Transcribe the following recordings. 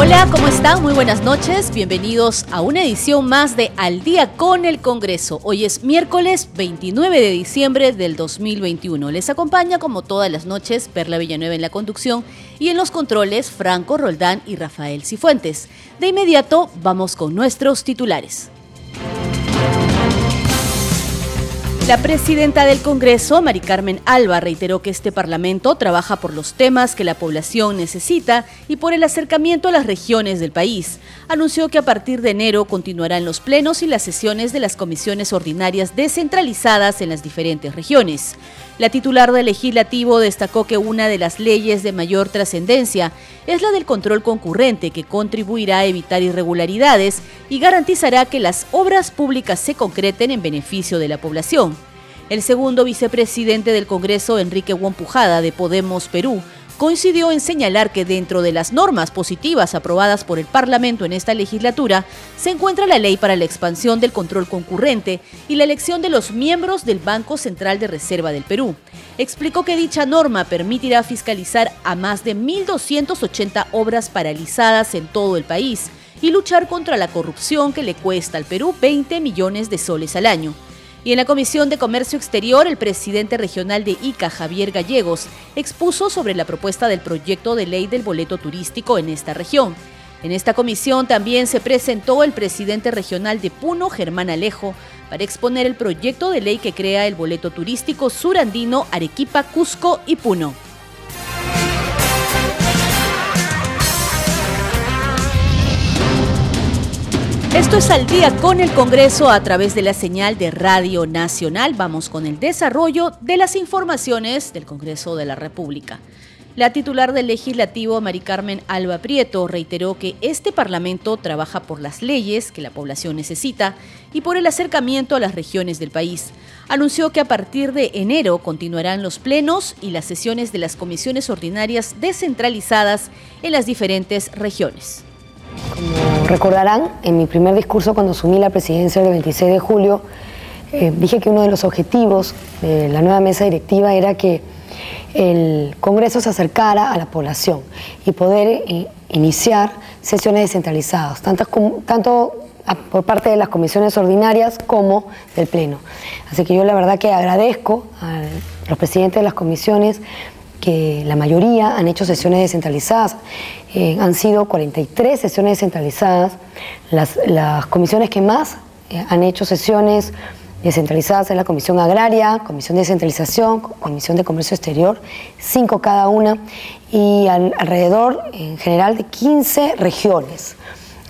Hola, ¿cómo están? Muy buenas noches. Bienvenidos a una edición más de Al día con el Congreso. Hoy es miércoles 29 de diciembre del 2021. Les acompaña como todas las noches Perla Villanueva en la conducción y en los controles Franco Roldán y Rafael Cifuentes. De inmediato vamos con nuestros titulares. La presidenta del Congreso, Mari Carmen Alba, reiteró que este Parlamento trabaja por los temas que la población necesita y por el acercamiento a las regiones del país. Anunció que a partir de enero continuarán los plenos y las sesiones de las comisiones ordinarias descentralizadas en las diferentes regiones. La titular del legislativo destacó que una de las leyes de mayor trascendencia es la del control concurrente que contribuirá a evitar irregularidades y garantizará que las obras públicas se concreten en beneficio de la población. El segundo vicepresidente del Congreso, Enrique Wompujada, de Podemos Perú, coincidió en señalar que dentro de las normas positivas aprobadas por el Parlamento en esta legislatura se encuentra la ley para la expansión del control concurrente y la elección de los miembros del Banco Central de Reserva del Perú. Explicó que dicha norma permitirá fiscalizar a más de 1.280 obras paralizadas en todo el país y luchar contra la corrupción que le cuesta al Perú 20 millones de soles al año. Y en la Comisión de Comercio Exterior, el presidente regional de ICA, Javier Gallegos, expuso sobre la propuesta del proyecto de ley del boleto turístico en esta región. En esta comisión también se presentó el presidente regional de Puno, Germán Alejo, para exponer el proyecto de ley que crea el boleto turístico surandino Arequipa, Cusco y Puno. Esto es al día con el Congreso a través de la señal de Radio Nacional. Vamos con el desarrollo de las informaciones del Congreso de la República. La titular del legislativo, Mari Carmen Alba Prieto, reiteró que este Parlamento trabaja por las leyes que la población necesita y por el acercamiento a las regiones del país. Anunció que a partir de enero continuarán los plenos y las sesiones de las comisiones ordinarias descentralizadas en las diferentes regiones. Como recordarán, en mi primer discurso cuando asumí la presidencia el 26 de julio, eh, dije que uno de los objetivos de la nueva mesa directiva era que el Congreso se acercara a la población y poder eh, iniciar sesiones descentralizadas, tanto por parte de las comisiones ordinarias como del Pleno. Así que yo la verdad que agradezco a los presidentes de las comisiones que la mayoría han hecho sesiones descentralizadas. Eh, han sido 43 sesiones descentralizadas. Las, comisiones que más eh, han hecho sesiones descentralizadas es la Comisión Agraria, Comisión de Descentralización, Comisión de Comercio Exterior, cinco cada una, y alrededor en general de 15 regiones.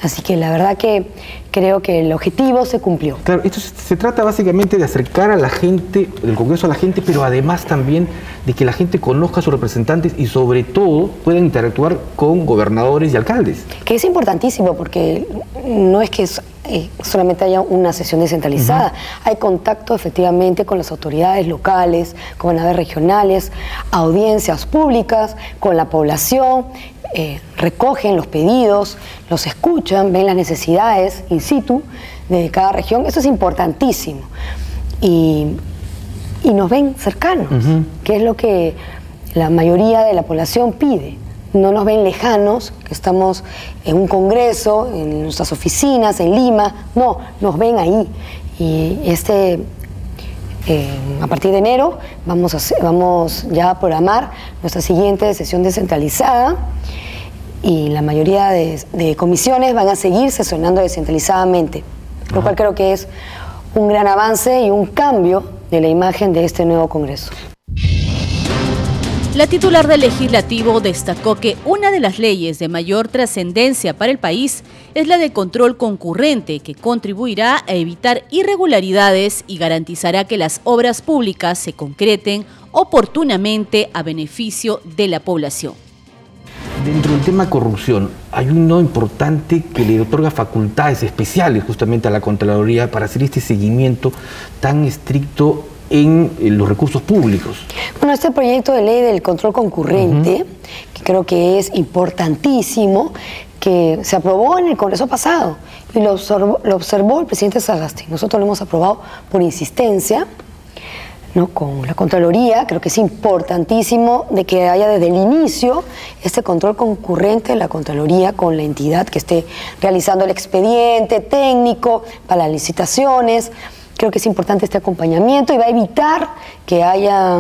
Así que la verdad que creo que el objetivo se cumplió. Claro, esto se, trata básicamente de acercar a la gente, del Congreso a la gente, pero además también de que la gente conozca a sus representantes y sobre todo puedan interactuar con gobernadores y alcaldes. Que es importantísimo porque no es que eh, solamente haya una sesión descentralizada, hay contacto efectivamente con las autoridades locales, con gobernadores regionales, audiencias públicas, con la población eh, recogen los pedidos, los escuchan, ven las necesidades in situ de cada región. Eso es importantísimo. Y, nos ven cercanos, que es lo que la mayoría de la población pide. No nos ven lejanos, que estamos en un congreso, en nuestras oficinas, en Lima. No, nos ven ahí. Y este eh, a partir de enero vamos, a vamos ya a programar nuestra siguiente sesión descentralizada y la mayoría de, comisiones van a seguir sesionando descentralizadamente, lo cual creo que es un gran avance y un cambio de la imagen de este nuevo Congreso. La titular del legislativo destacó que una de las leyes de mayor trascendencia para el país es la de control concurrente, que contribuirá a evitar irregularidades y garantizará que las obras públicas se concreten oportunamente a beneficio de la población. Dentro del tema corrupción, hay uno importante que le otorga facultades especiales justamente a la Contraloría para hacer este seguimiento tan estricto en, los recursos públicos. Bueno, este proyecto de ley del control concurrente, que creo que es importantísimo, que se aprobó en el Congreso pasado y lo observó, el presidente Sagasti. Nosotros lo hemos aprobado por insistencia. ¿no? con la Contraloría, creo que es importantísimo de que haya desde el inicio este control concurrente de la Contraloría con la entidad que esté realizando el expediente técnico para las licitaciones, Creo que es importante este acompañamiento y va a evitar que haya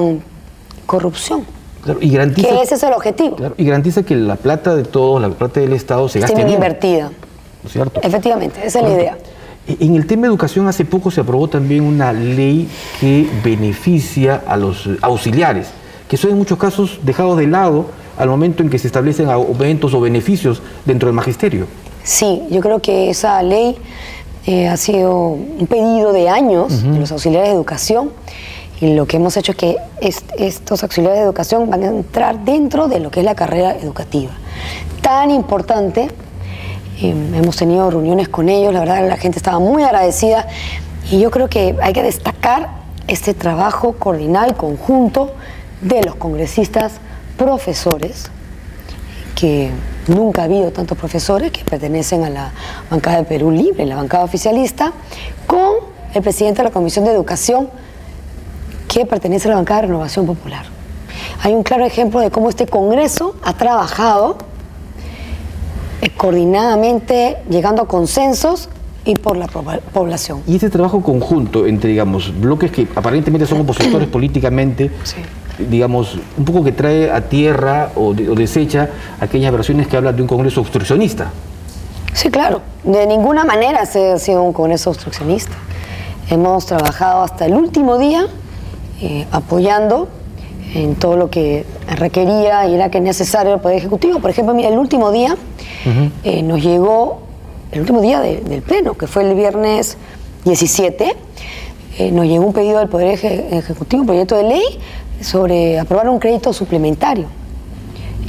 corrupción. y garantiza, que ese es el objetivo. y garantiza que la plata de todos, la plata del Estado se gaste bien. invertida. cierto? Efectivamente, esa es la idea. En el tema de educación, hace poco se aprobó también una ley que beneficia a los auxiliares, que son en muchos casos dejados de lado al momento en que se establecen aumentos o beneficios dentro del magisterio. Sí, yo creo que esa ley eh, ha sido un pedido de años de los auxiliares de educación y lo que hemos hecho es que estos auxiliares de educación van a entrar dentro de lo que es la carrera educativa. Tan importante, eh, hemos tenido reuniones con ellos, la verdad la gente estaba muy agradecida y yo creo que hay que destacar este trabajo coordinado y conjunto de los congresistas profesores que nunca ha habido tantos profesores que pertenecen a la bancada de Perú Libre, la bancada oficialista, con el presidente de la Comisión de Educación que pertenece a la bancada de Renovación Popular. Hay un claro ejemplo de cómo este Congreso ha trabajado eh, coordinadamente, llegando a consensos y por la población. Y ese trabajo conjunto entre, digamos, bloques que aparentemente son opositores políticamente, digamos, un poco que trae a tierra o, desecha aquellas versiones que hablan de un Congreso obstruccionista. Sí, claro. De ninguna manera se ha sido un Congreso obstruccionista. Hemos trabajado hasta el último día eh, apoyando en todo lo que requería y era que necesario el Poder Ejecutivo. Por ejemplo, mira, el último día eh, nos llegó, el último día del Pleno, que fue el viernes 17, eh, nos llegó un pedido del Poder Ejecutivo, un proyecto de ley sobre aprobar un crédito suplementario.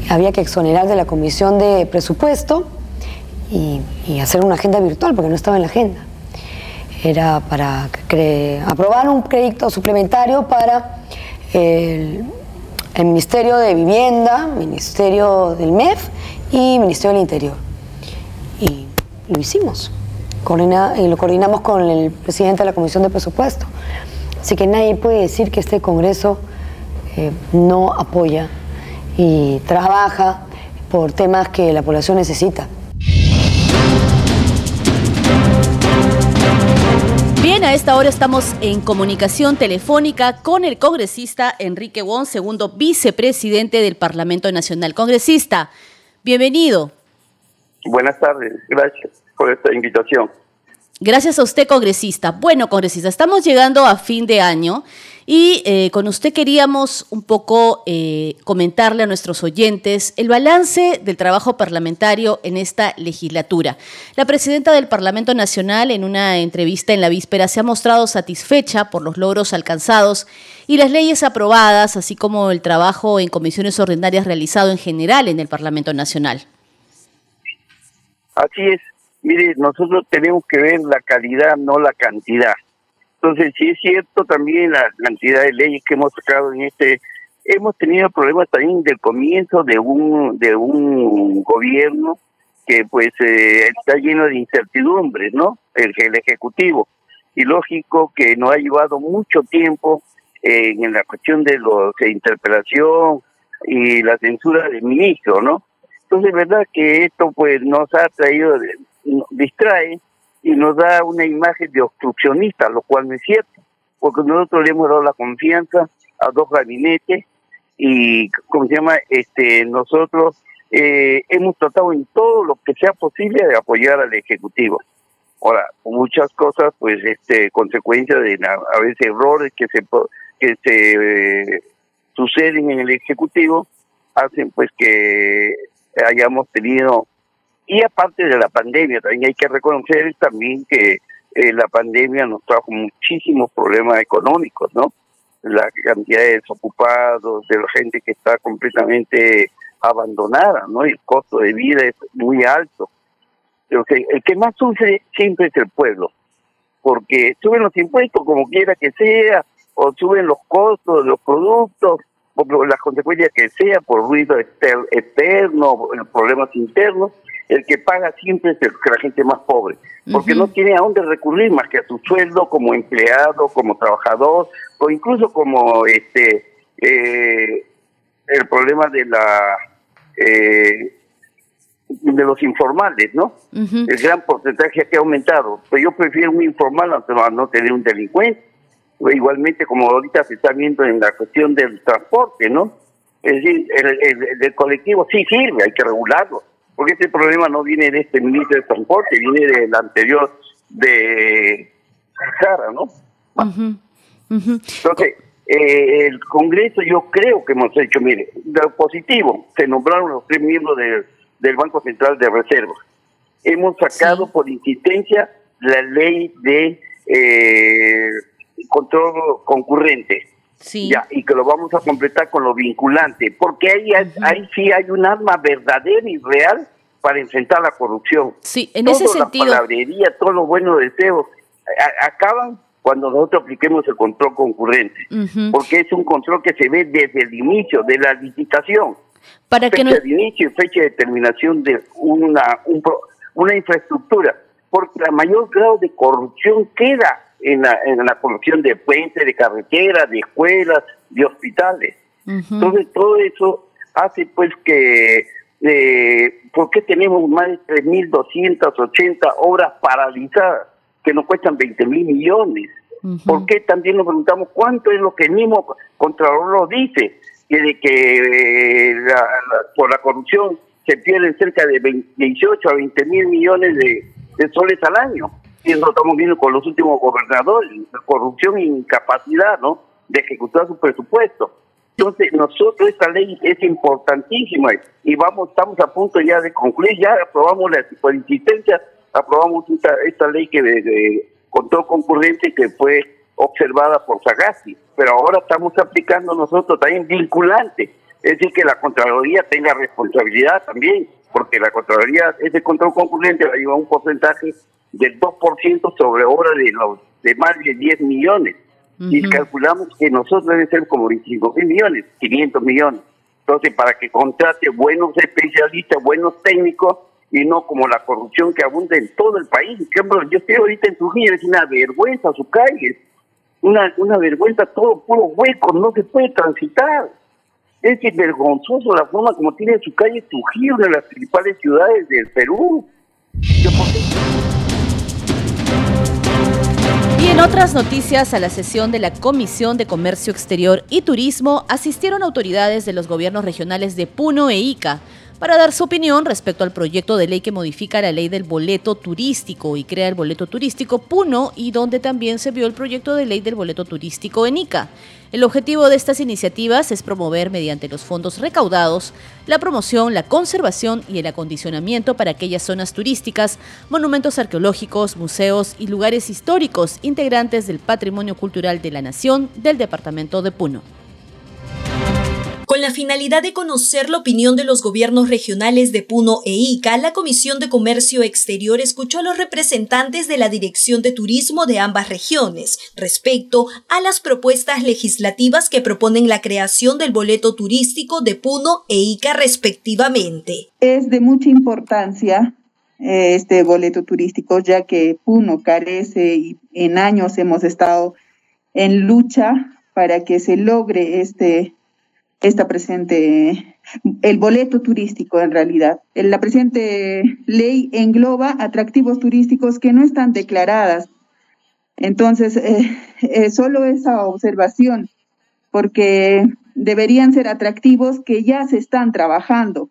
Había que exonerar de la comisión de presupuesto y, hacer una agenda virtual porque no estaba en la agenda. Era para aprobar un crédito suplementario para el, Ministerio de Vivienda, Ministerio del MEF y Ministerio del Interior. Y lo hicimos. y lo coordinamos con el presidente de la Comisión de Presupuesto. Así que nadie puede decir que este Congreso no apoya y trabaja por temas que la población necesita. Bien, a esta hora estamos en comunicación telefónica con el congresista Enrique Wong, segundo vicepresidente del Parlamento Nacional. Congresista, bienvenido. Buenas tardes, gracias por esta invitación. Gracias a usted, congresista. Bueno, congresista, estamos llegando a fin de año y eh, con usted queríamos un poco eh, comentarle a nuestros oyentes el balance del trabajo parlamentario en esta legislatura. La presidenta del Parlamento Nacional en una entrevista en la víspera se ha mostrado satisfecha por los logros alcanzados y las leyes aprobadas, así como el trabajo en comisiones ordinarias realizado en general en el Parlamento Nacional. Así es, Mire, nosotros tenemos que ver la calidad, no la cantidad. Entonces, sí es cierto también la cantidad de leyes que hemos sacado en este. Hemos tenido problemas también del comienzo de un de un gobierno que pues eh, está lleno de incertidumbres, ¿no? El, el ejecutivo y lógico que nos ha llevado mucho tiempo en la cuestión de los interpelación y la censura del ministro, ¿no? Entonces, verdad que esto pues nos ha traído distrae y nos da una imagen de obstruccionista, lo cual no es cierto, porque nosotros le hemos dado la confianza a dos gabinetes y, ¿cómo se llama? Este, nosotros eh, hemos tratado en todo lo que sea posible de apoyar al Ejecutivo. Ahora, muchas cosas, pues, este, consecuencia de a veces errores que se que se eh, suceden en el Ejecutivo, hacen pues que hayamos tenido y aparte de la pandemia, también hay que reconocer también que eh, la pandemia nos trajo muchísimos problemas económicos, ¿no? La cantidad de desocupados, de la gente que está completamente abandonada, ¿no? El costo de vida es muy alto. el que más sufre siempre es el pueblo, porque suben los impuestos como quiera que sea, o suben los costos de los productos, las consecuencias que sea, por ruido externo, problemas internos, el que paga siempre es el, la gente más pobre, porque no tiene a dónde recurrir más que a su sueldo como empleado, como trabajador, o incluso como este eh, el problema de la eh, de los informales, ¿no? El gran porcentaje que ha aumentado. Pues yo prefiero un informal a no tener un delincuente. Igualmente, como ahorita se está viendo en la cuestión del transporte, ¿no? Es decir, el, el colectivo sí sirve, hay que regularlo porque este problema no viene de este ministro de Transporte, viene del anterior de Sara, ¿no? Entonces, eh, el Congreso yo creo que hemos hecho, mire, lo positivo, se nombraron los tres miembros del Banco Central de Reserva. Hemos sacado por insistencia la ley de eh, control concurrente. Sí. Ya, y que lo vamos a completar con lo vinculante, porque ahí, ahí sí hay un arma verdadera y real para enfrentar la corrupción. Sí, en ese sentido. La palabrería, todos los buenos deseos acaban cuando nosotros apliquemos el control concurrente, porque es un control que se ve desde el inicio de la licitación. Para fecha que de inicio y fecha de terminación de una, una infraestructura, porque la mayor grado de corrupción queda en la, en la corrupción de puentes, de carreteras, de escuelas, de hospitales. Entonces todo eso hace pues que, eh, ¿por qué tenemos más de 3.280 obras paralizadas que nos cuestan 20 mil millones? ¿Por qué también nos preguntamos cuánto es lo que el mismo Contralor lo dice? Que de que eh, por la corrupción se pierden cerca de 18 a 20 mil millones de, de soles al año estamos viendo con los últimos gobernadores, corrupción e incapacidad, ¿no? De ejecutar su presupuesto. Entonces, nosotros esta ley es importantísima y vamos, estamos a punto ya de concluir, ya aprobamos la por insistencia, aprobamos esta, esta ley que de, control concurrente que fue observada por Sagasti, pero ahora estamos aplicando nosotros también vinculante, es decir, que la Contraloría tenga responsabilidad también, porque la Contraloría, ese control concurrente va a llevar un porcentaje del 2% sobre obra de los de más de 10 millones. Y calculamos que nosotros debe ser como 25 mil millones, 500 millones. Entonces, para que contrate buenos especialistas, buenos técnicos, y no como la corrupción que abunda en todo el país. Por ejemplo, yo estoy ahorita en Trujillo, es una vergüenza su calle, una, una vergüenza, todo puro hueco, no se puede transitar. Es vergonzoso la forma como tiene su calle Trujillo, una de las principales ciudades del Perú. Yo, y en otras noticias, a la sesión de la Comisión de Comercio Exterior y Turismo asistieron autoridades de los gobiernos regionales de Puno e Ica para dar su opinión respecto al proyecto de ley que modifica la ley del boleto turístico y crea el boleto turístico Puno y donde también se vio el proyecto de ley del boleto turístico en Ica. El objetivo de estas iniciativas es promover mediante los fondos recaudados la promoción, la conservación y el acondicionamiento para aquellas zonas turísticas, monumentos arqueológicos, museos y lugares históricos integrantes del patrimonio cultural de la nación del departamento de Puno. Con la finalidad de conocer la opinión de los gobiernos regionales de Puno e Ica, la Comisión de Comercio Exterior escuchó a los representantes de la Dirección de Turismo de ambas regiones respecto a las propuestas legislativas que proponen la creación del boleto turístico de Puno e Ica respectivamente. Es de mucha importancia eh, este boleto turístico, ya que Puno carece y en años hemos estado en lucha para que se logre este esta presente, el boleto turístico en realidad. La presente ley engloba atractivos turísticos que no están declaradas. Entonces, eh, eh, solo esa observación, porque deberían ser atractivos que ya se están trabajando.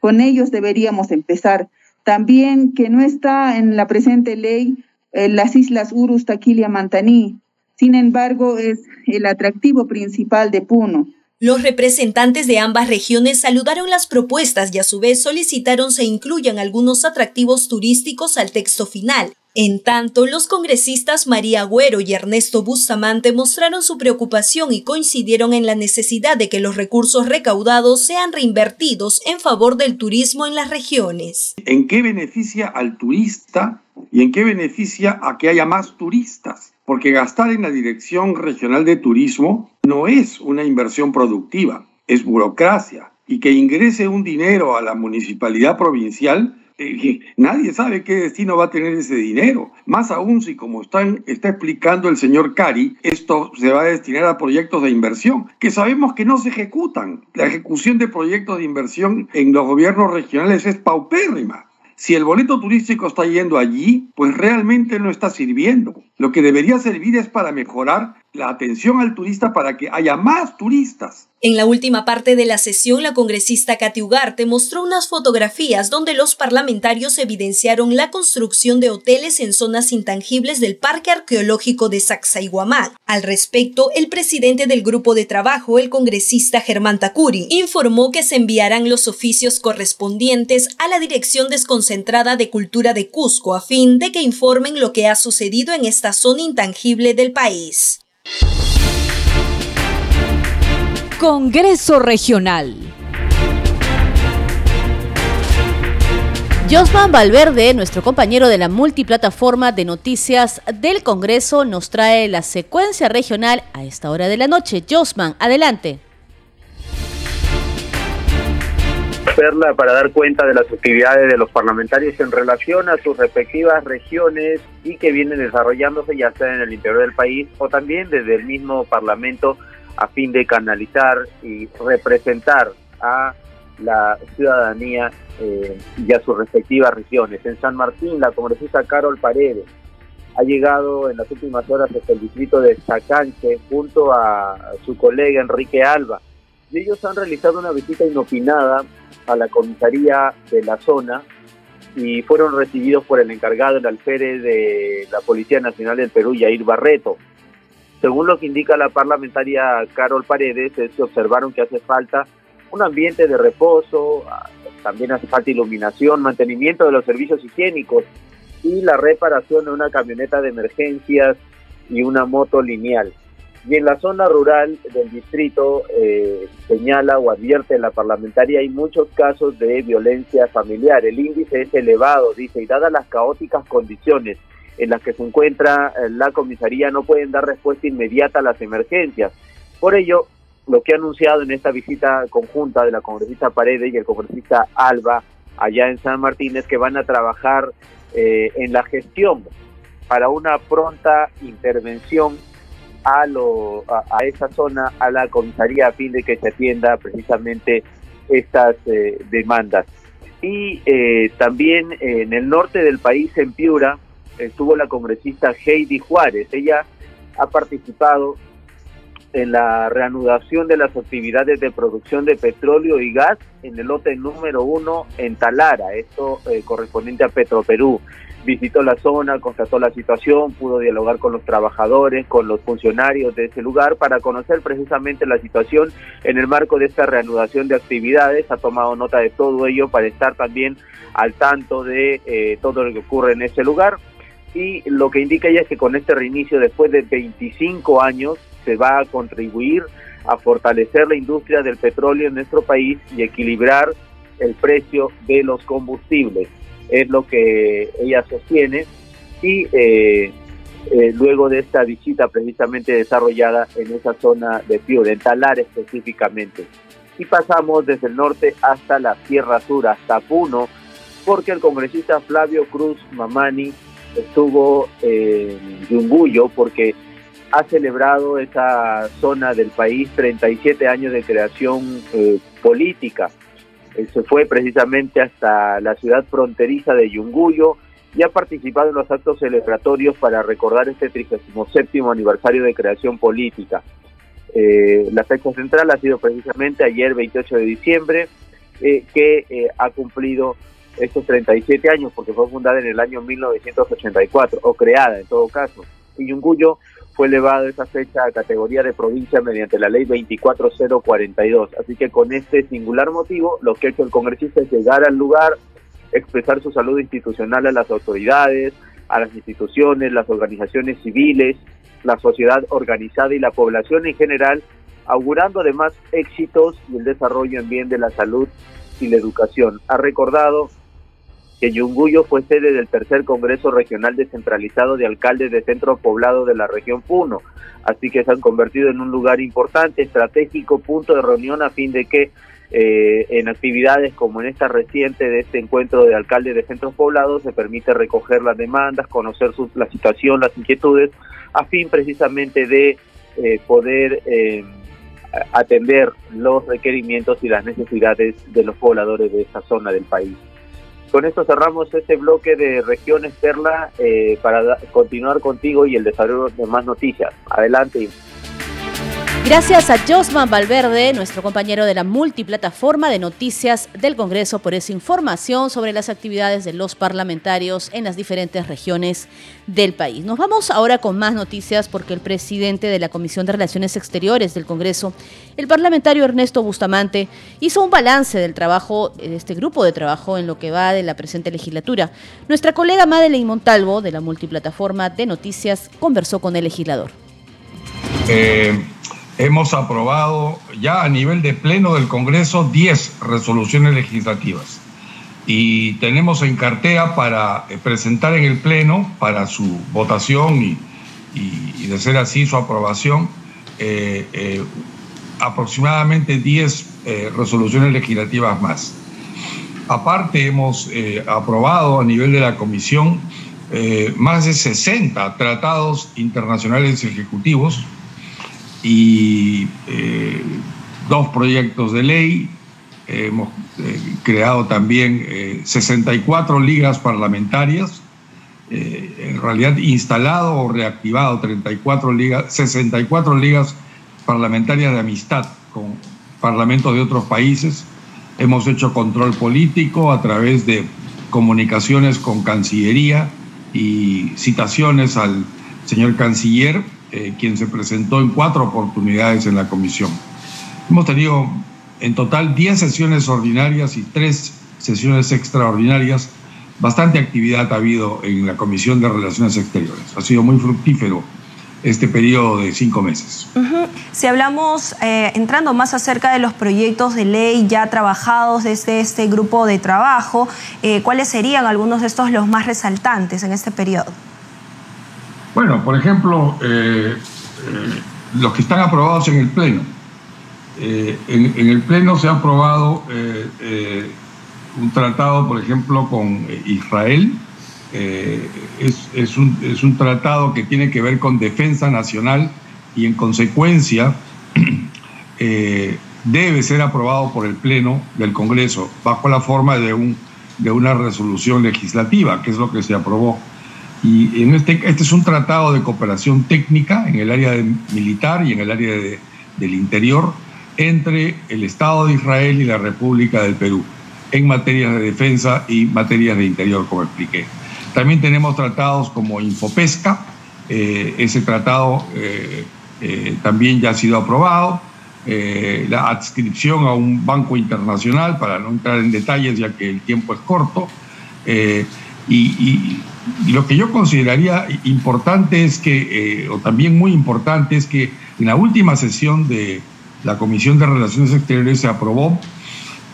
Con ellos deberíamos empezar. También que no está en la presente ley eh, las islas Urus, Taquilia, Mantaní. Sin embargo, es el atractivo principal de Puno. Los representantes de ambas regiones saludaron las propuestas y a su vez solicitaron se incluyan algunos atractivos turísticos al texto final. En tanto, los congresistas María Agüero y Ernesto Bustamante mostraron su preocupación y coincidieron en la necesidad de que los recursos recaudados sean reinvertidos en favor del turismo en las regiones. ¿En qué beneficia al turista y en qué beneficia a que haya más turistas? Porque gastar en la Dirección Regional de Turismo no es una inversión productiva, es burocracia. Y que ingrese un dinero a la municipalidad provincial eh, nadie sabe qué destino va a tener ese dinero. Más aún si, como está explicando el señor Cari, esto se va a destinar a proyectos de inversión, que sabemos que no se ejecutan. La ejecución de proyectos de inversión en los gobiernos regionales es paupérrima. Si el boleto turístico está yendo allí, pues realmente no está sirviendo. Lo que debería servir es para mejorar la atención al turista para que haya más turistas. En la última parte de la sesión, la congresista Katy Ugarte mostró unas fotografías donde los parlamentarios evidenciaron la construcción de hoteles en zonas intangibles del Parque Arqueológico de Sacsayhuamán. Al respecto, el presidente del grupo de trabajo, el congresista Germán Tacuri, informó que se enviarán los oficios correspondientes a la Dirección Desconcentrada de Cultura de Cusco a fin de que informen lo que ha sucedido en esta zona intangible del país. Congreso Regional. Josman Valverde, nuestro compañero de la multiplataforma de noticias del Congreso, nos trae la secuencia regional a esta hora de la noche. Josman, adelante. Para dar cuenta de las actividades de los parlamentarios en relación a sus respectivas regiones y que vienen desarrollándose ya sea en el interior del país o también desde el mismo Parlamento a fin de canalizar y representar a la ciudadanía eh, y a sus respectivas regiones. En San Martín, la congresista Carol Paredes ha llegado en las últimas horas hasta el distrito de Chacanche junto a su colega Enrique Alba. Y ellos han realizado una visita inopinada a la comisaría de la zona y fueron recibidos por el encargado, el alférez de la Policía Nacional del Perú, Yair Barreto. Según lo que indica la parlamentaria Carol Paredes, se observaron que hace falta un ambiente de reposo, ah, también hace falta iluminación, mantenimiento de los servicios higiénicos y la reparación de una camioneta de emergencias y una moto lineal. Y en la zona rural del distrito eh, señala o advierte la parlamentaria hay muchos casos de violencia familiar. El índice es elevado, dice, y dadas las caóticas condiciones en las que se encuentra eh, la comisaría no pueden dar respuesta inmediata a las emergencias. Por ello, lo que ha anunciado en esta visita conjunta de la congresista Paredes y el congresista Alba allá en San Martín es que van a trabajar eh, en la gestión para una pronta intervención a, lo, a, esa zona, a la comisaría, a fin de que se atienda precisamente estas eh, demandas. Y eh, también en el norte del país, en Piura, estuvo la congresista Heidi Juárez. Ella ha participado en la reanudación de las actividades de producción de petróleo y gas en el lote número uno en Talara, esto eh, correspondiente a Petroperú visitó la zona, constató la situación, pudo dialogar con los trabajadores, con los funcionarios de ese lugar para conocer precisamente la situación en el marco de esta reanudación de actividades. Ha tomado nota de todo ello para estar también al tanto de eh, todo lo que ocurre en ese lugar. Y lo que indica ella es que con este reinicio, después de 25 años, se va a contribuir a fortalecer la industria del petróleo en nuestro país y equilibrar el precio de los combustibles es lo que ella sostiene y eh, eh, luego de esta visita precisamente desarrollada en esa zona de Piura, en Talar específicamente. Y pasamos desde el norte hasta la Sierra Sur, hasta Puno, porque el congresista Flavio Cruz Mamani estuvo en Yunguyo porque ha celebrado esa zona del país 37 años de creación eh, política se fue precisamente hasta la ciudad fronteriza de Yunguyo y ha participado en los actos celebratorios para recordar este 37 aniversario de creación política. Eh, la fecha central ha sido precisamente ayer 28 de diciembre, eh, que eh, ha cumplido estos 37 años porque fue fundada en el año 1984, o creada en todo caso. Y Yunguyo fue elevado esa fecha a categoría de provincia mediante la ley 24042. Así que con este singular motivo, lo que ha hecho el congresista es llegar al lugar, expresar su salud institucional a las autoridades, a las instituciones, las organizaciones civiles, la sociedad organizada y la población en general, augurando además éxitos y el desarrollo en bien de la salud y la educación. Ha recordado que Yunguyo fue sede del tercer Congreso Regional Descentralizado de Alcaldes de Centro Poblado de la región Puno, así que se han convertido en un lugar importante, estratégico, punto de reunión a fin de que eh, en actividades como en esta reciente de este encuentro de alcaldes de centros poblados se permite recoger las demandas, conocer la situación, las inquietudes, a fin precisamente de eh, poder eh, atender los requerimientos y las necesidades de los pobladores de esta zona del país. Con esto cerramos este bloque de regiones Perla para continuar contigo y el desarrollo de más noticias. Adelante. Gracias a Josman Valverde, nuestro compañero de la multiplataforma de noticias del Congreso, por esa información sobre las actividades de los parlamentarios en las diferentes regiones del país. Nos vamos ahora con más noticias porque el presidente de la Comisión de Relaciones Exteriores del Congreso, el parlamentario Ernesto Bustamante, hizo un balance del trabajo de este grupo de trabajo en lo que va de la presente legislatura. Nuestra colega Madeleine Montalvo, de la multiplataforma de noticias, conversó con el legislador. Eh hemos aprobado ya a nivel de pleno del Congreso 10 resoluciones legislativas y tenemos en cartera para eh, presentar en el pleno para su votación y, de ser así su aprobación eh, eh, aproximadamente 10 resoluciones legislativas más. Aparte hemos aprobado a nivel de la Comisión más de 60 tratados internacionales ejecutivos y eh, dos proyectos de ley. hemos eh, creado también 64 eh, ligas parlamentarias, en realidad instalado o reactivado 34 ligas, 64 ligas parlamentarias de amistad con parlamentos de otros países. Hemos hecho control político a través de comunicaciones con Cancillería y citaciones al señor canciller eh, quien se presentó en cuatro oportunidades en la comisión. Hemos tenido en total 10 sesiones ordinarias y 3 sesiones extraordinarias. Bastante actividad ha habido en la Comisión de Relaciones Exteriores. Ha sido muy fructífero este periodo de cinco meses. Si hablamos, eh, entrando más acerca de los proyectos de ley ya trabajados desde este grupo de trabajo, eh, ¿cuáles serían algunos de estos los más resaltantes en este periodo? Bueno, por ejemplo, eh, eh, los que están aprobados en el Pleno. Eh, en, el Pleno se ha aprobado un tratado, por ejemplo, con Israel. Es, un, es, un, tratado que tiene que ver con defensa nacional y en consecuencia debe ser aprobado por el Pleno del Congreso bajo la forma de, un, de una resolución legislativa, que es lo que se aprobó y en este, este es un tratado de cooperación técnica en el área militar y en el área del interior entre el Estado de Israel y la República del Perú en materias de defensa y materias de interior, como expliqué. También tenemos tratados como Infopesca, eh, ese tratado eh, eh, también ya ha sido aprobado, la adscripción a un banco internacional, para no entrar en detalles ya que el tiempo es corto, y lo que yo consideraría importante es que, eh, o también muy importante, es que en la última sesión de la Comisión de Relaciones Exteriores se aprobó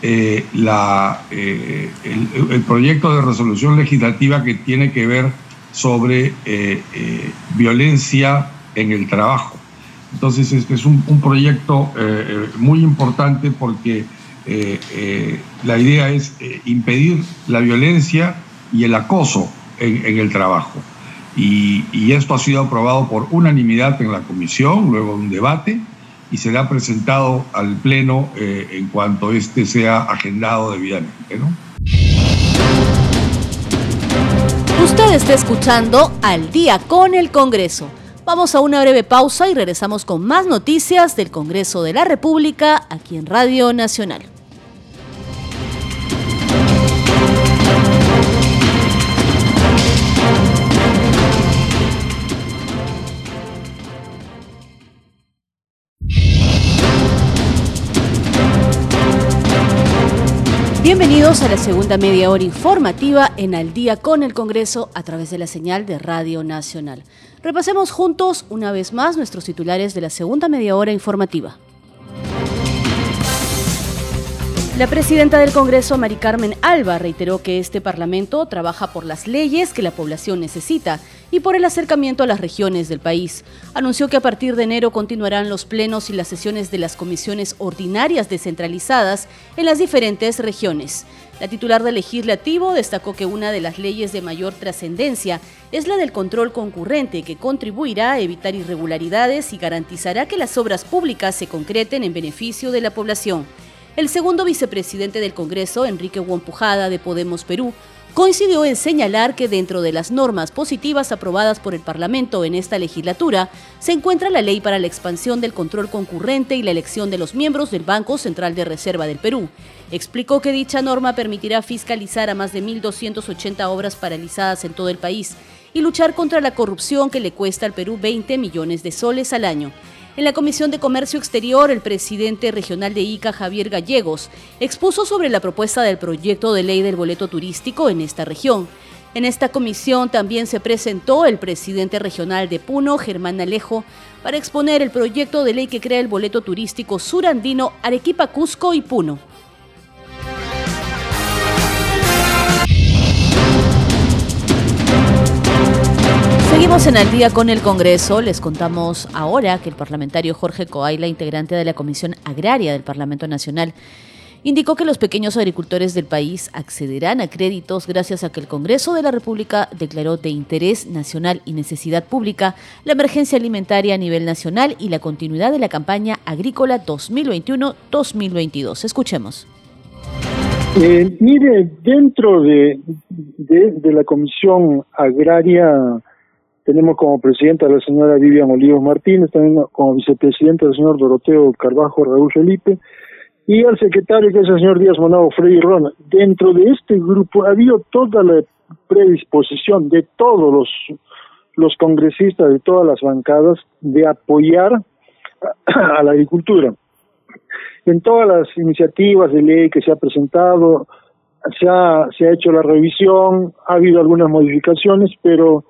eh, la, eh, el, proyecto de resolución legislativa que tiene que ver sobre violencia en el trabajo. Entonces, este es un proyecto muy importante porque la idea es impedir la violencia y el acoso en, el trabajo. Y, esto ha sido aprobado por unanimidad en la comisión, luego de un debate, y será presentado al Pleno eh, en cuanto este sea agendado debidamente. ¿no? Usted está escuchando Al día con el Congreso. Vamos a una breve pausa y regresamos con más noticias del Congreso de la República aquí en Radio Nacional. Bienvenidos a la segunda media hora informativa en Al día con el Congreso a través de la señal de Radio Nacional. Repasemos juntos una vez más nuestros titulares de la segunda media hora informativa. La presidenta del Congreso, Mari Carmen Alba, reiteró que este Parlamento trabaja por las leyes que la población necesita y por el acercamiento a las regiones del país. Anunció que a partir de enero continuarán los plenos y las sesiones de las comisiones ordinarias descentralizadas en las diferentes regiones. La titular del legislativo destacó que una de las leyes de mayor trascendencia es la del control concurrente, que contribuirá a evitar irregularidades y garantizará que las obras públicas se concreten en beneficio de la población. El segundo vicepresidente del Congreso, Enrique Huampujada de Podemos Perú, coincidió en señalar que dentro de las normas positivas aprobadas por el Parlamento en esta legislatura se encuentra la ley para la expansión del control concurrente y la elección de los miembros del Banco Central de Reserva del Perú. Explicó que dicha norma permitirá fiscalizar a más de 1.280 obras paralizadas en todo el país y luchar contra la corrupción que le cuesta al Perú 20 millones de soles al año. En la Comisión de Comercio Exterior, el presidente regional de ICA, Javier Gallegos, expuso sobre la propuesta del proyecto de ley del boleto turístico en esta región. En esta comisión también se presentó el presidente regional de Puno, Germán Alejo, para exponer el proyecto de ley que crea el boleto turístico surandino Arequipa, Cusco y Puno. Seguimos en el día con el Congreso. Les contamos ahora que el parlamentario Jorge Coaila, integrante de la Comisión Agraria del Parlamento Nacional, indicó que los pequeños agricultores del país accederán a créditos gracias a que el Congreso de la República declaró de interés nacional y necesidad pública la emergencia alimentaria a nivel nacional y la continuidad de la campaña agrícola 2021-2022. Escuchemos. Eh, mire, dentro de, de la Comisión Agraria tenemos como presidenta a la señora Vivian Olivos Martínez, también como vicepresidente al señor Doroteo Carbajo Raúl Felipe, y al secretario que es el señor Díaz Monado Freddy Rona. Dentro de este grupo ha habido toda la predisposición de todos los, congresistas de todas las bancadas de apoyar a la agricultura. En todas las iniciativas de ley que se ha presentado, se ha hecho la revisión, ha habido algunas modificaciones, pero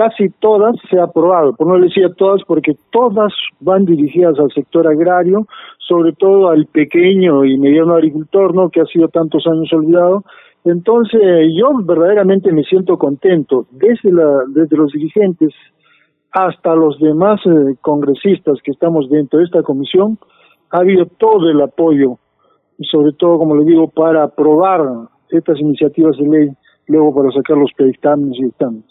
casi todas se ha aprobado, por no decir todas, porque todas van dirigidas al sector agrario, sobre todo al pequeño y mediano agricultor, ¿no? que ha sido tantos años olvidado. Entonces, yo verdaderamente me siento contento, desde, la, desde los dirigentes hasta los demás eh, congresistas que estamos dentro de esta comisión, ha habido todo el apoyo, y sobre todo, como le digo, para aprobar estas iniciativas de ley, luego para sacar los predictámenes y dictámenes.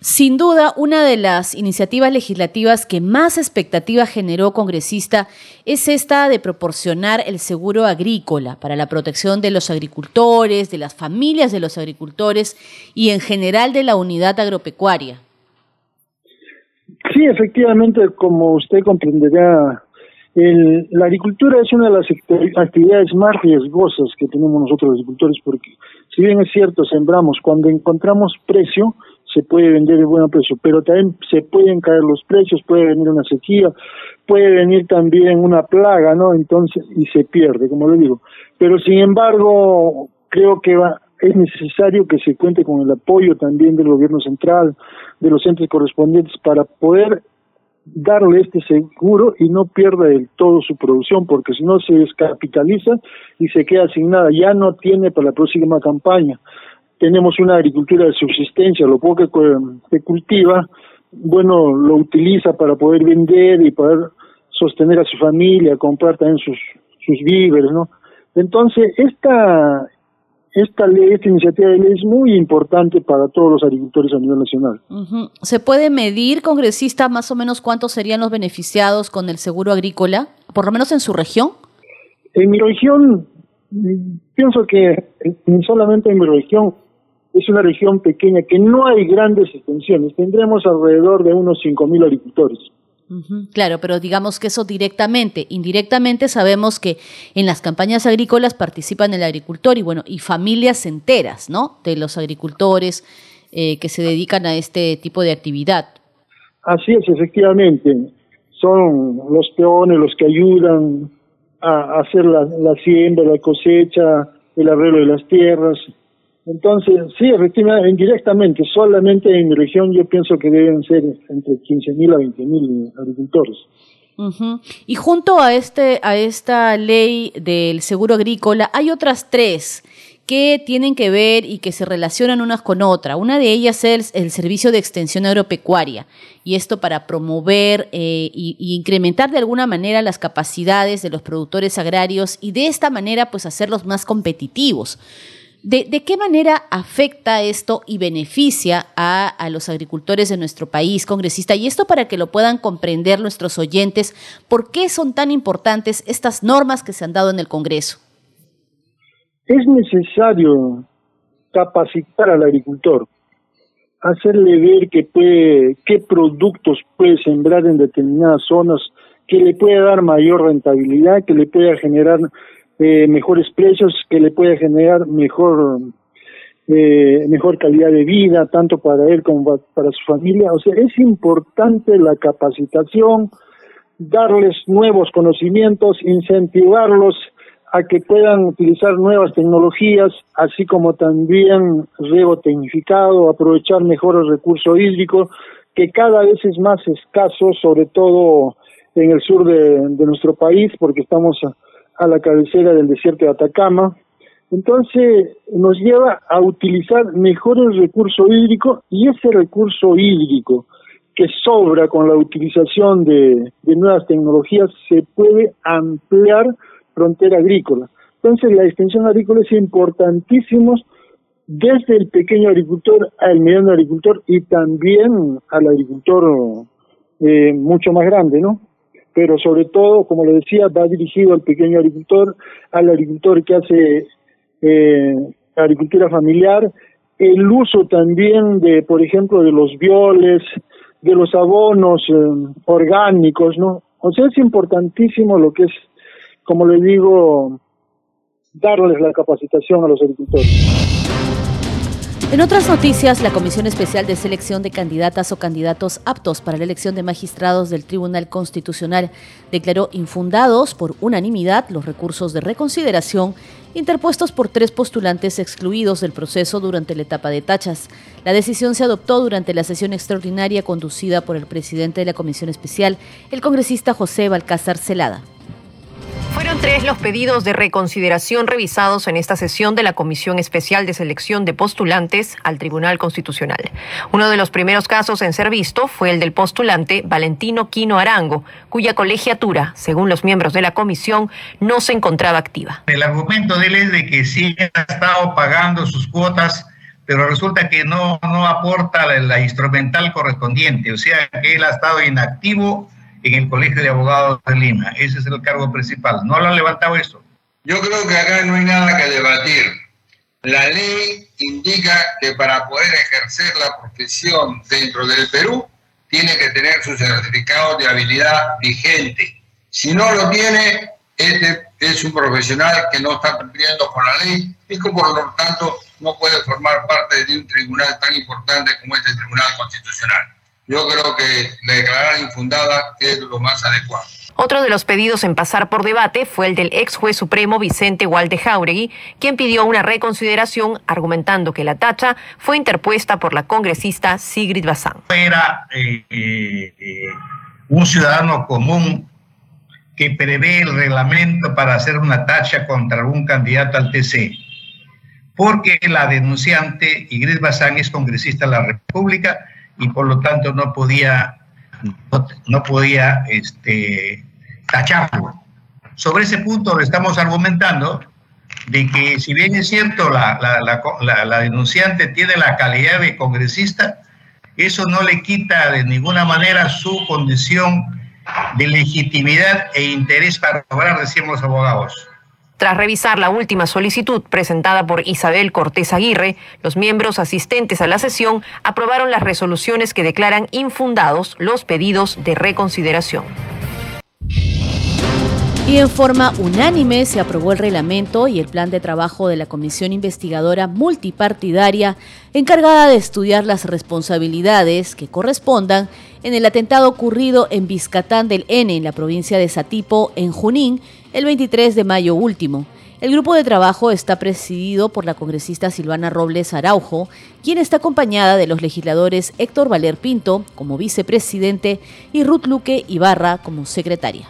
Sin duda, una de las iniciativas legislativas que más expectativa generó congresista es esta de proporcionar el seguro agrícola para la protección de los agricultores, de las familias de los agricultores y en general de la unidad agropecuaria. Sí, efectivamente, como usted comprenderá, la agricultura es una de las actividades más riesgosas que tenemos nosotros los agricultores porque si bien es cierto, sembramos, cuando encontramos precio, se puede vender de buen precio, pero también se pueden caer los precios, puede venir una sequía, puede venir también una plaga, ¿no? Entonces, y se pierde, como le digo. Pero sin embargo, creo que es necesario que se cuente con el apoyo también del gobierno central, de los entes correspondientes, para poder darle este seguro y no pierda del todo su producción, porque si no se descapitaliza y se queda sin nada, ya no tiene para la próxima campaña. Tenemos una agricultura de subsistencia, lo poco que, cultiva, bueno, lo utiliza para poder vender y poder sostener a su familia, comprar también sus, sus víveres, ¿no? Entonces, esta, esta ley, esta iniciativa de ley es muy importante para todos los agricultores a nivel nacional. ¿Se puede medir, congresista, más o menos cuántos serían los beneficiados con el seguro agrícola, por lo menos en su región? En mi región, pienso que solamente en mi región es una región pequeña que no hay grandes extensiones. Tendremos alrededor de unos 5.000 agricultores. Claro, pero digamos que eso directamente, indirectamente sabemos que en las campañas agrícolas participan el agricultor y bueno, y familias enteras, ¿no? De los agricultores eh, que se dedican a este tipo de actividad. Así es, efectivamente. Son los peones los que ayudan a hacer la, siembra, la cosecha, el arreglo de las tierras. Entonces, sí, efectivamente, indirectamente, solamente en mi región yo pienso que deben ser entre 15.000 a 20.000 agricultores. Y junto a este a esta ley del seguro agrícola hay otras tres que tienen que ver y que se relacionan unas con otras. Una de ellas es el, servicio de extensión agropecuaria y esto para promover e incrementar de alguna manera las capacidades de los productores agrarios y de esta manera pues hacerlos más competitivos. ¿De, qué manera afecta esto y beneficia a, los agricultores de nuestro país, congresista? Y esto para que lo puedan comprender nuestros oyentes, ¿por qué son tan importantes estas normas que se han dado en el Congreso? Es necesario capacitar al agricultor, hacerle ver que puede, qué productos puede sembrar en determinadas zonas, que le puede dar mayor rentabilidad, que le pueda generar eh, mejores precios, que le pueda generar mejor eh, mejor calidad de vida, tanto para él como para su familia. O sea, es importante la capacitación, darles nuevos conocimientos, incentivarlos a que puedan utilizar nuevas tecnologías, así como también riego tecnificado, aprovechar mejor el recurso hídrico, que cada vez es más escaso, sobre todo en el sur de, de nuestro país, porque estamos a la cabecera del desierto de Atacama. Entonces nos lleva a utilizar mejor el recurso hídrico y ese recurso hídrico que sobra con la utilización de, nuevas tecnologías se puede ampliar frontera agrícola. Entonces la extensión agrícola es importantísimo desde el pequeño agricultor al mediano agricultor y también al agricultor eh, mucho más grande, ¿no? Pero sobre todo, como le decía, va dirigido al pequeño agricultor, al agricultor que hace eh, agricultura familiar, el uso también de, por ejemplo, de los violes, de los abonos eh, orgánicos, ¿no? O sea, es importantísimo lo que es, como le digo, darles la capacitación a los agricultores. En otras noticias, la Comisión Especial de Selección de Candidatas o Candidatos aptos para la elección de magistrados del Tribunal Constitucional declaró infundados por unanimidad los recursos de reconsideración interpuestos por tres postulantes excluidos del proceso durante la etapa de tachas. La decisión se adoptó durante la sesión extraordinaria conducida por el presidente de la Comisión Especial, el congresista José Balcázar Celada. Fueron tres los pedidos de reconsideración revisados en esta sesión de la Comisión Especial de Selección de Postulantes al Tribunal Constitucional. Uno de los primeros casos en ser visto fue el del postulante Valentino Quino Arango, cuya colegiatura, según los miembros de la comisión, no se encontraba activa. El argumento de él es de que sí ha estado pagando sus cuotas pero resulta que no, no aporta la, la instrumental correspondiente, o sea que él ha estado inactivo en el Colegio de Abogados de Lima. Ese es el cargo principal. ¿No lo han levantado eso? Yo creo que acá no hay nada que debatir. La ley indica que para poder ejercer la profesión dentro del Perú tiene que tener su certificado de habilidad vigente. Si no lo tiene, este es un profesional que no está cumpliendo con la ley y que por lo tanto no puede formar parte de un tribunal tan importante como este Tribunal Constitucional yo creo que la declarar infundada es lo más adecuado. Otro de los pedidos en pasar por debate fue el del ex juez supremo Vicente Walde Jauregui, quien pidió una reconsideración argumentando que la tacha fue interpuesta por la congresista Sigrid Bazán. Era eh, eh, un ciudadano común que prevé el reglamento para hacer una tacha contra algún candidato al TC, porque la denunciante Ingrid Bazán es congresista de la República y por lo tanto no podía, no, podía este, tacharlo. Sobre ese punto estamos argumentando de que si bien es cierto la, la, la, denunciante tiene la calidad de congresista, eso no le quita de ninguna manera su condición de legitimidad e interés para lograr, decimos los abogados. Tras revisar la última solicitud presentada por Isabel Cortés Aguirre, los miembros asistentes a la sesión aprobaron las resoluciones que declaran infundados los pedidos de reconsideración. Y en forma unánime se aprobó el reglamento y el plan de trabajo de la Comisión Investigadora Multipartidaria encargada de estudiar las responsabilidades que correspondan en el atentado ocurrido en Vizcatán del N, en la provincia de Satipo, en Junín, el 23 de mayo último. El grupo de trabajo está presidido por la congresista Silvana Robles Araujo, quien está acompañada de los legisladores Héctor Valer Pinto como vicepresidente y Ruth Luque Ibarra como secretaria.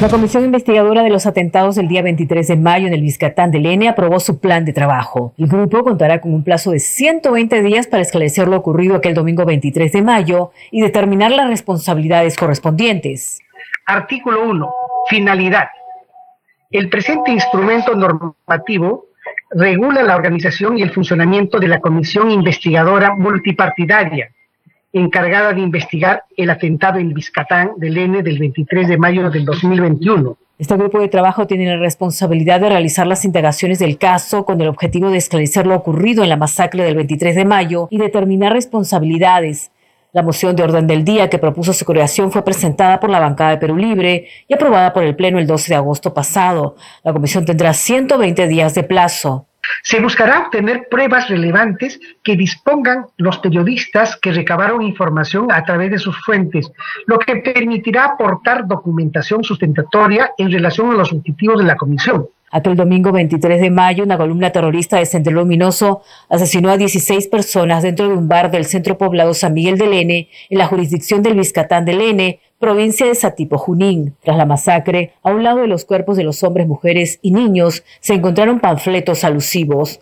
La Comisión Investigadora de los Atentados del día 23 de mayo en el Vizcatán del N aprobó su plan de trabajo. El grupo contará con un plazo de 120 días para esclarecer lo ocurrido aquel domingo 23 de mayo y determinar las responsabilidades correspondientes. Artículo 1. Finalidad. El presente instrumento normativo regula la organización y el funcionamiento de la Comisión Investigadora Multipartidaria, encargada de investigar el atentado en Vizcatán del N del 23 de mayo del 2021. Este grupo de trabajo tiene la responsabilidad de realizar las indagaciones del caso con el objetivo de esclarecer lo ocurrido en la masacre del 23 de mayo y determinar responsabilidades, la moción de orden del día que propuso su creación fue presentada por la bancada de Perú Libre y aprobada por el Pleno el 12 de agosto pasado. La comisión tendrá 120 días de plazo. Se buscará obtener pruebas relevantes que dispongan los periodistas que recabaron información a través de sus fuentes, lo que permitirá aportar documentación sustentatoria en relación a los objetivos de la comisión. Aquel domingo 23 de mayo, una columna terrorista de Sendero Luminoso asesinó a 16 personas dentro de un bar del centro poblado San Miguel del N, en la jurisdicción del Vizcatán del N, provincia de Satipo Junín. Tras la masacre, a un lado de los cuerpos de los hombres, mujeres y niños, se encontraron panfletos alusivos.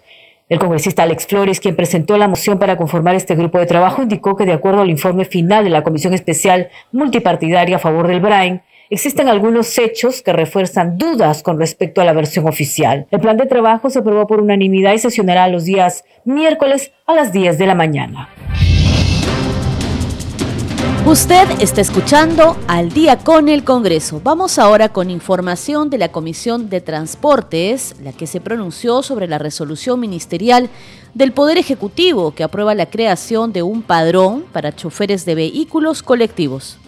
El congresista Alex Flores, quien presentó la moción para conformar este grupo de trabajo, indicó que de acuerdo al informe final de la Comisión Especial Multipartidaria a favor del BRAIN, existen algunos hechos que refuerzan dudas con respecto a la versión oficial. El plan de trabajo se aprobó por unanimidad y sesionará los días miércoles a las 10 de la mañana. Usted está escuchando Al día con el Congreso. Vamos ahora con información de la Comisión de Transportes, la que se pronunció sobre la resolución ministerial del Poder Ejecutivo que aprueba la creación de un padrón para choferes de vehículos colectivos.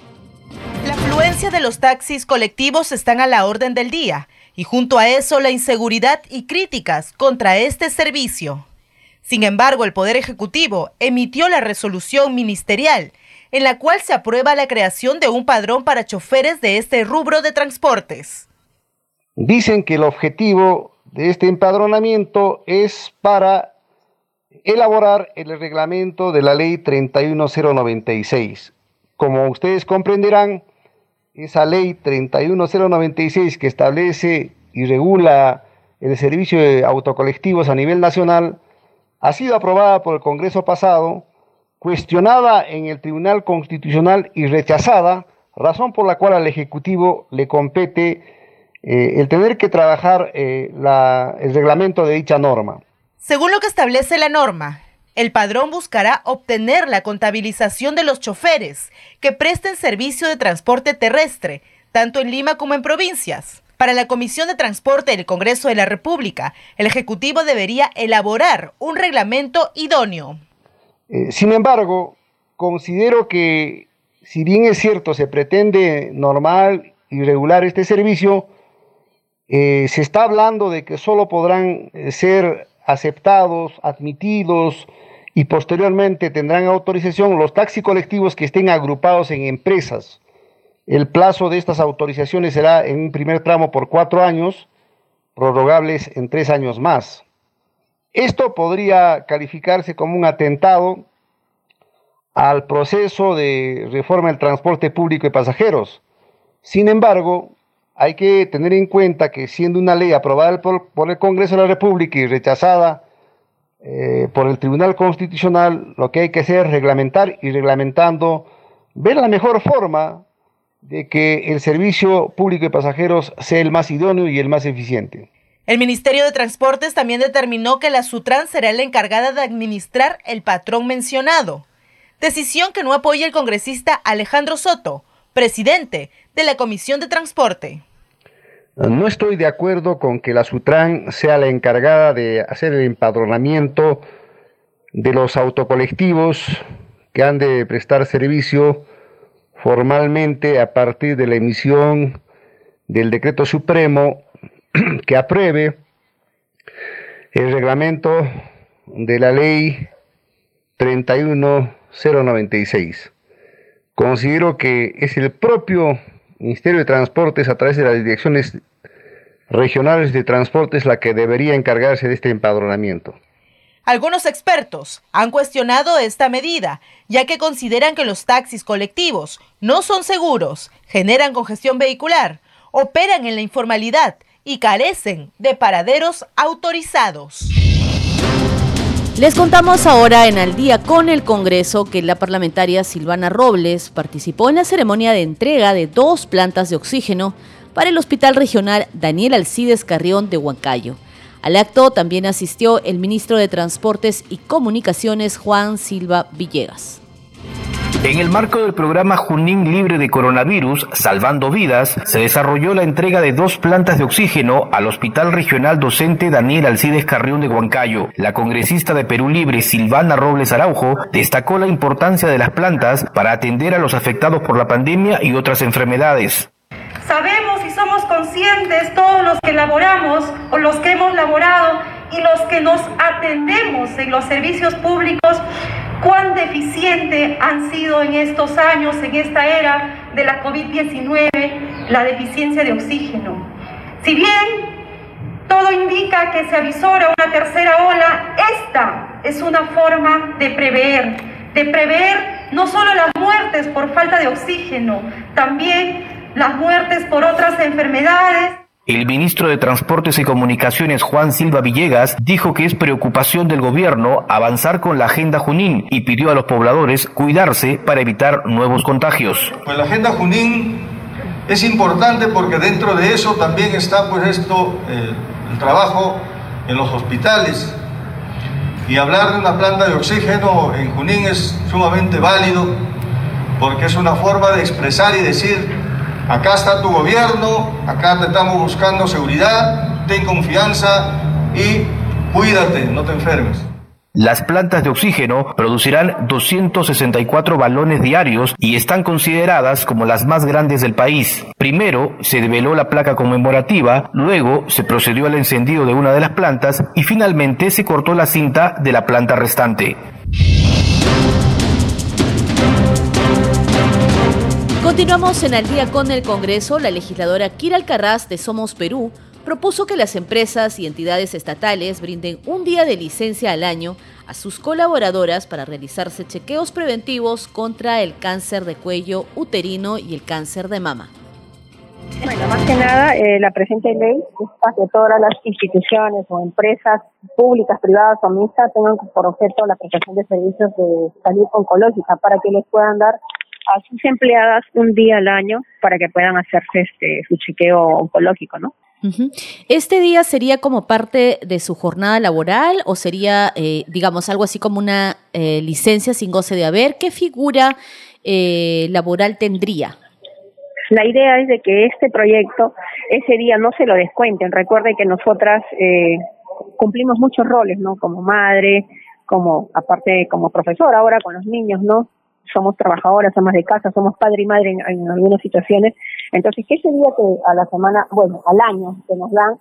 La afluencia de los taxis colectivos están a la orden del día y junto a eso la inseguridad y críticas contra este servicio. Sin embargo, el Poder Ejecutivo emitió la resolución ministerial en la cual se aprueba la creación de un padrón para choferes de este rubro de transportes. Dicen que el objetivo de este empadronamiento es para elaborar el reglamento de la ley 31096. Como ustedes comprenderán, esa ley 31096 que establece y regula el servicio de autocolectivos a nivel nacional ha sido aprobada por el Congreso pasado, cuestionada en el Tribunal Constitucional y rechazada, razón por la cual al Ejecutivo le compete eh, el tener que trabajar eh, el reglamento de dicha norma. Según lo que establece la norma, el padrón buscará obtener la contabilización de los choferes que presten servicio de transporte terrestre, tanto en Lima como en provincias. Para la Comisión de Transporte del Congreso de la República, el Ejecutivo debería elaborar un reglamento idóneo. Eh, sin embargo, considero que, si bien es cierto, se pretende normal y regular este servicio, eh, se está hablando de que solo podrán eh, ser aceptados, admitidos y posteriormente tendrán autorización los taxis colectivos que estén agrupados en empresas. El plazo de estas autorizaciones será en un primer tramo por cuatro años, prorrogables en tres años más. Esto podría calificarse como un atentado al proceso de reforma del transporte público de pasajeros. Sin embargo, hay que tener en cuenta que siendo una ley aprobada por, el Congreso de la República y rechazada eh, por el Tribunal Constitucional, lo que hay que hacer es reglamentar y reglamentando, ver la mejor forma de que el servicio público de pasajeros sea el más idóneo y el más eficiente. El Ministerio de Transportes también determinó que la Sutran será la encargada de administrar el patrón mencionado, decisión que no apoya el congresista Alejandro Soto, presidente de la Comisión de Transporte. No estoy de acuerdo con que la Sutran sea la encargada de hacer el empadronamiento de los autocolectivos que han de prestar servicio formalmente a partir de la emisión del decreto supremo que apruebe el reglamento de la ley 31096. Considero que es el propio Ministerio de Transportes a través de las direcciones regionales de transporte es la que debería encargarse de este empadronamiento. Algunos expertos han cuestionado esta medida, ya que consideran que los taxis colectivos no son seguros, generan congestión vehicular, operan en la informalidad y carecen de paraderos autorizados. Les contamos ahora en Al día con el Congreso que la parlamentaria Silvana Robles participó en la ceremonia de entrega de dos plantas de oxígeno para el Hospital Regional Daniel Alcides Carrión de Huancayo. Al acto también asistió el ministro de Transportes y Comunicaciones Juan Silva Villegas. En el marco del programa Junín Libre de Coronavirus, Salvando Vidas, se desarrolló la entrega de dos plantas de oxígeno al Hospital Regional Docente Daniel Alcides Carrión de Huancayo. La congresista de Perú Libre, Silvana Robles Araujo, destacó la importancia de las plantas para atender a los afectados por la pandemia y otras enfermedades. Sabemos y somos conscientes todos los que laboramos o los que hemos laborado y los que nos atendemos en los servicios públicos, cuán deficiente han sido en estos años, en esta era de la COVID-19, la deficiencia de oxígeno. Si bien todo indica que se avisora una tercera ola, esta es una forma de prever, de prever no solo las muertes por falta de oxígeno, también las muertes por otras enfermedades. El ministro de Transportes y Comunicaciones, Juan Silva Villegas, dijo que es preocupación del gobierno avanzar con la Agenda Junín y pidió a los pobladores cuidarse para evitar nuevos contagios. Pues la Agenda Junín es importante porque dentro de eso también está pues esto, eh, el trabajo en los hospitales. Y hablar de una planta de oxígeno en Junín es sumamente válido porque es una forma de expresar y decir Acá está tu gobierno, acá te estamos buscando seguridad, ten confianza y cuídate, no te enfermes. Las plantas de oxígeno producirán 264 balones diarios y están consideradas como las más grandes del país. Primero se develó la placa conmemorativa, luego se procedió al encendido de una de las plantas y finalmente se cortó la cinta de la planta restante. Continuamos en Al día con el Congreso. La legisladora Kira Alcarraz de Somos Perú propuso que las empresas y entidades estatales brinden un día de licencia al año a sus colaboradoras para realizarse chequeos preventivos contra el cáncer de cuello uterino y el cáncer de mama. Bueno, más que nada, eh, la presente ley busca que todas las instituciones o empresas públicas, privadas o mixtas tengan por objeto la prestación de servicios de salud oncológica para que les puedan dar a sus empleadas un día al año para que puedan hacerse este su chequeo oncológico, ¿no? ¿Este día sería como parte de su jornada laboral o sería, eh, digamos, algo así como una eh, licencia sin goce de haber? ¿Qué figura eh, laboral tendría? La idea es de que este proyecto ese día no se lo descuenten. Recuerde que nosotras cumplimos muchos roles, ¿no? Como madre, como aparte como profesora ahora con los niños, ¿no? Somos trabajadoras, somos de casa, somos padre y madre en, algunas situaciones. Entonces, que ese día que a la semana, bueno, al año que nos dan,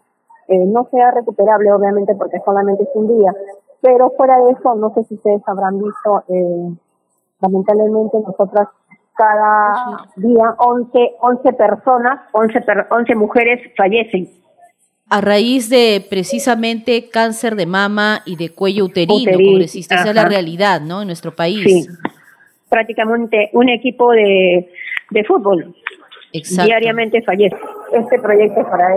eh, no sea recuperable, obviamente, porque solamente es un día. Pero fuera de eso, no sé si ustedes habrán visto, eh, lamentablemente nosotras cada día 11, 11 personas, 11, 11 mujeres fallecen. A raíz de precisamente cáncer de mama y de cuello uterino, congresista, esa es la realidad, ¿no? En nuestro país. Sí prácticamente un equipo de, de fútbol diariamente fallece. Este proyecto es para,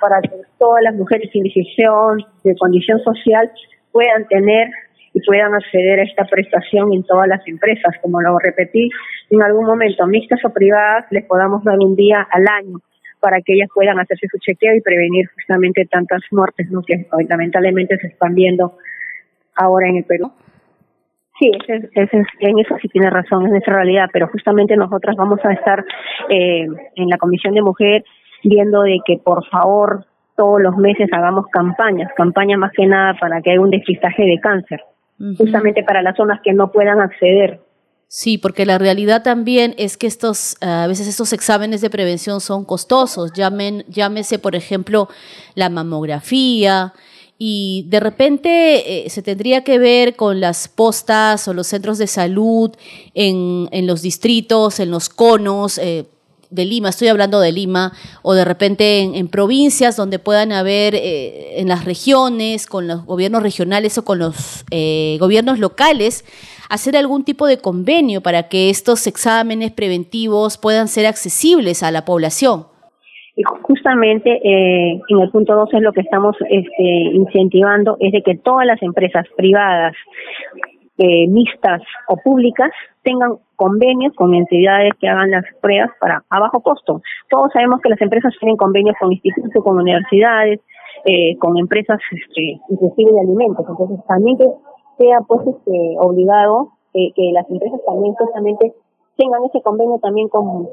para que todas las mujeres sin decisión, de condición social, puedan tener y puedan acceder a esta prestación en todas las empresas. Como lo repetí en algún momento, mixtas o privadas, les podamos dar un día al año para que ellas puedan hacerse su chequeo y prevenir justamente tantas muertes que lamentablemente se están viendo ahora en el Perú. Sí, en eso sí tiene razón, es nuestra realidad, pero justamente nosotras vamos a estar eh, en la Comisión de Mujer viendo de que por favor todos los meses hagamos campañas, campañas más que nada para que haya un despistaje de cáncer, justamente para las zonas que no puedan acceder. Sí, porque la realidad también es que estos, a veces estos exámenes de prevención son costosos. Llamen, llámese, por ejemplo, la mamografía, y de repente eh, se tendría que ver con las postas o los centros de salud en, en los distritos, en los conos, eh, de Lima, estoy hablando de Lima, o de repente en, provincias donde puedan haber, eh, en las regiones, con los gobiernos regionales o con los eh, gobiernos locales, hacer algún tipo de convenio para que estos exámenes preventivos puedan ser accesibles a la población. Y justamente eh, en el punto 2 es lo que estamos este, incentivando, es de que todas las empresas privadas, eh, mixtas o públicas, tengan convenios con entidades que hagan las pruebas para a bajo costo. Todos sabemos que las empresas tienen convenios con institutos, con universidades, eh, con empresas este, inclusive de alimentos. Entonces también que sea pues este, obligado eh, que las empresas también justamente tengan ese convenio también con,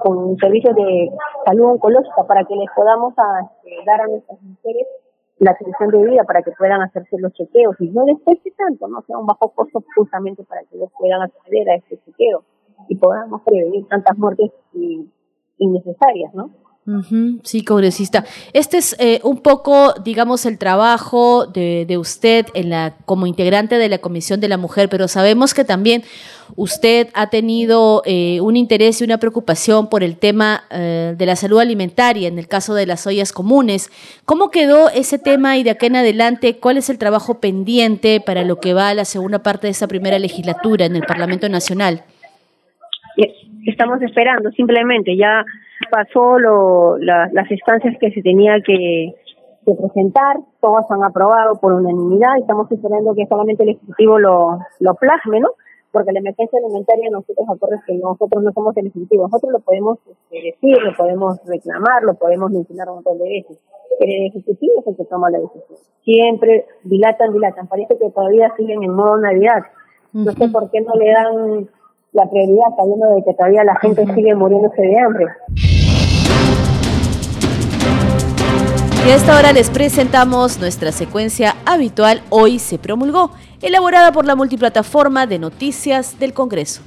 con servicios de salud oncológica para que les podamos a, este, dar a nuestras mujeres la atención de vida para que puedan hacerse los chequeos y no les cueste tanto, no sea un bajo costo justamente para que ellos puedan acceder a este chequeo y podamos prevenir tantas muertes innecesarias, ¿no? Sí, congresista. Este es eh, un poco, digamos, el trabajo de, de, usted en la, como integrante de la Comisión de la Mujer, pero sabemos que también usted ha tenido eh, un interés y una preocupación por el tema eh, de la salud alimentaria, en el caso de las ollas comunes. ¿Cómo quedó ese tema y de aquí en adelante cuál es el trabajo pendiente para lo que va a la segunda parte de esa primera legislatura en el Parlamento Nacional? Estamos esperando, simplemente ya pasó lo, las instancias que se tenía que, presentar, todas han aprobado por unanimidad estamos esperando que solamente el Ejecutivo lo, lo plasme, ¿no? Porque la emergencia alimentaria nosotros acuerdos que nosotros no somos el Ejecutivo, nosotros lo podemos este, decir, lo podemos reclamar, lo podemos mencionar un montón de veces, pero el Ejecutivo es el que toma la decisión. Siempre dilatan, dilatan, parece que todavía siguen en modo Navidad. No sé por qué no le dan la prioridad, sabiendo de que todavía la gente sigue muriéndose de hambre. Y a esta hora les presentamos nuestra secuencia habitual Hoy se promulgó, elaborada por la multiplataforma de noticias del Congreso.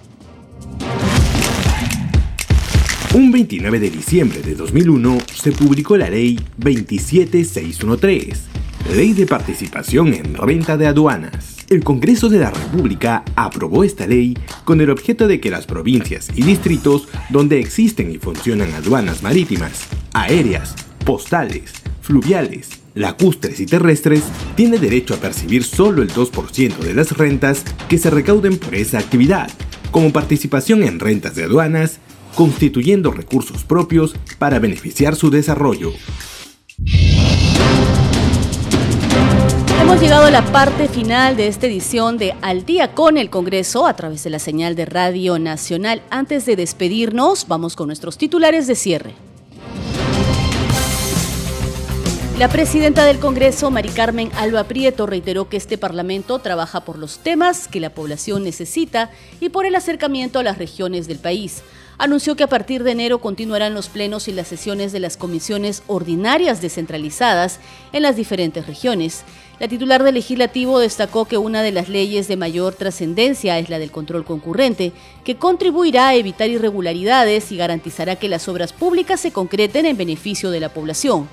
Un 29 de diciembre de 2001 se publicó la Ley 27613, Ley de Participación en Renta de Aduanas el Congreso de la República aprobó esta ley con el objeto de que las provincias y distritos donde existen y funcionan aduanas marítimas, aéreas, postales, fluviales, lacustres y terrestres tienen derecho a percibir solo el 2% de las rentas que se recauden por esa actividad, como participación en rentas de aduanas, constituyendo recursos propios para beneficiar su desarrollo. Hemos llegado a la parte final de esta edición de Al día con el Congreso a través de la señal de Radio Nacional. Antes de despedirnos, vamos con nuestros titulares de cierre. La presidenta del Congreso, Mari Carmen Alba Prieto, reiteró que este Parlamento trabaja por los temas que la población necesita y por el acercamiento a las regiones del país anunció que a partir de enero continuarán los plenos y las sesiones de las comisiones ordinarias descentralizadas en las diferentes regiones. La titular del legislativo destacó que una de las leyes de mayor trascendencia es la del control concurrente, que contribuirá a evitar irregularidades y garantizará que las obras públicas se concreten en beneficio de la población.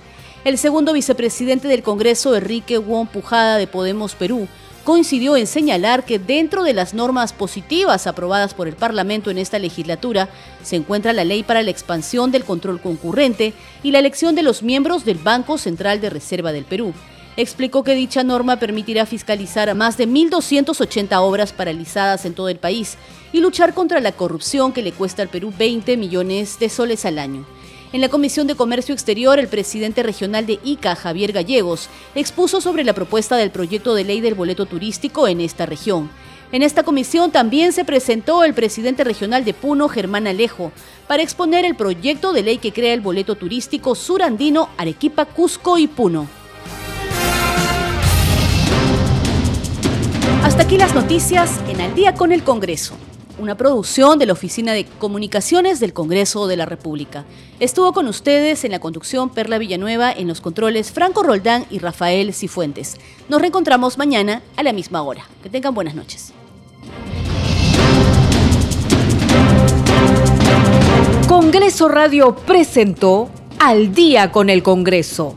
El segundo vicepresidente del Congreso, Enrique Wong Pujada de Podemos Perú, coincidió en señalar que dentro de las normas positivas aprobadas por el Parlamento en esta legislatura se encuentra la ley para la expansión del control concurrente y la elección de los miembros del Banco Central de Reserva del Perú. Explicó que dicha norma permitirá fiscalizar a más de 1.280 obras paralizadas en todo el país y luchar contra la corrupción que le cuesta al Perú 20 millones de soles al año. En la Comisión de Comercio Exterior, el presidente regional de ICA, Javier Gallegos, expuso sobre la propuesta del proyecto de ley del boleto turístico en esta región. En esta comisión también se presentó el presidente regional de Puno, Germán Alejo, para exponer el proyecto de ley que crea el boleto turístico surandino Arequipa, Cusco y Puno. Hasta aquí las noticias en Al día con el Congreso una producción de la Oficina de Comunicaciones del Congreso de la República. Estuvo con ustedes en la conducción Perla Villanueva, en los controles Franco Roldán y Rafael Cifuentes. Nos reencontramos mañana a la misma hora. Que tengan buenas noches. Congreso Radio presentó Al día con el Congreso.